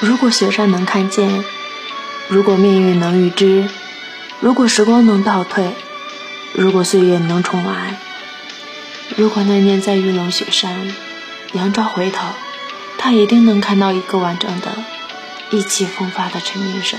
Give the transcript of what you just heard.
如果雪山能看见如果命运能预知如果时光能倒退如果岁月能重来如果那年在玉龙雪山杨朝回头他一定能看到一个完整的意气风发的陈明生。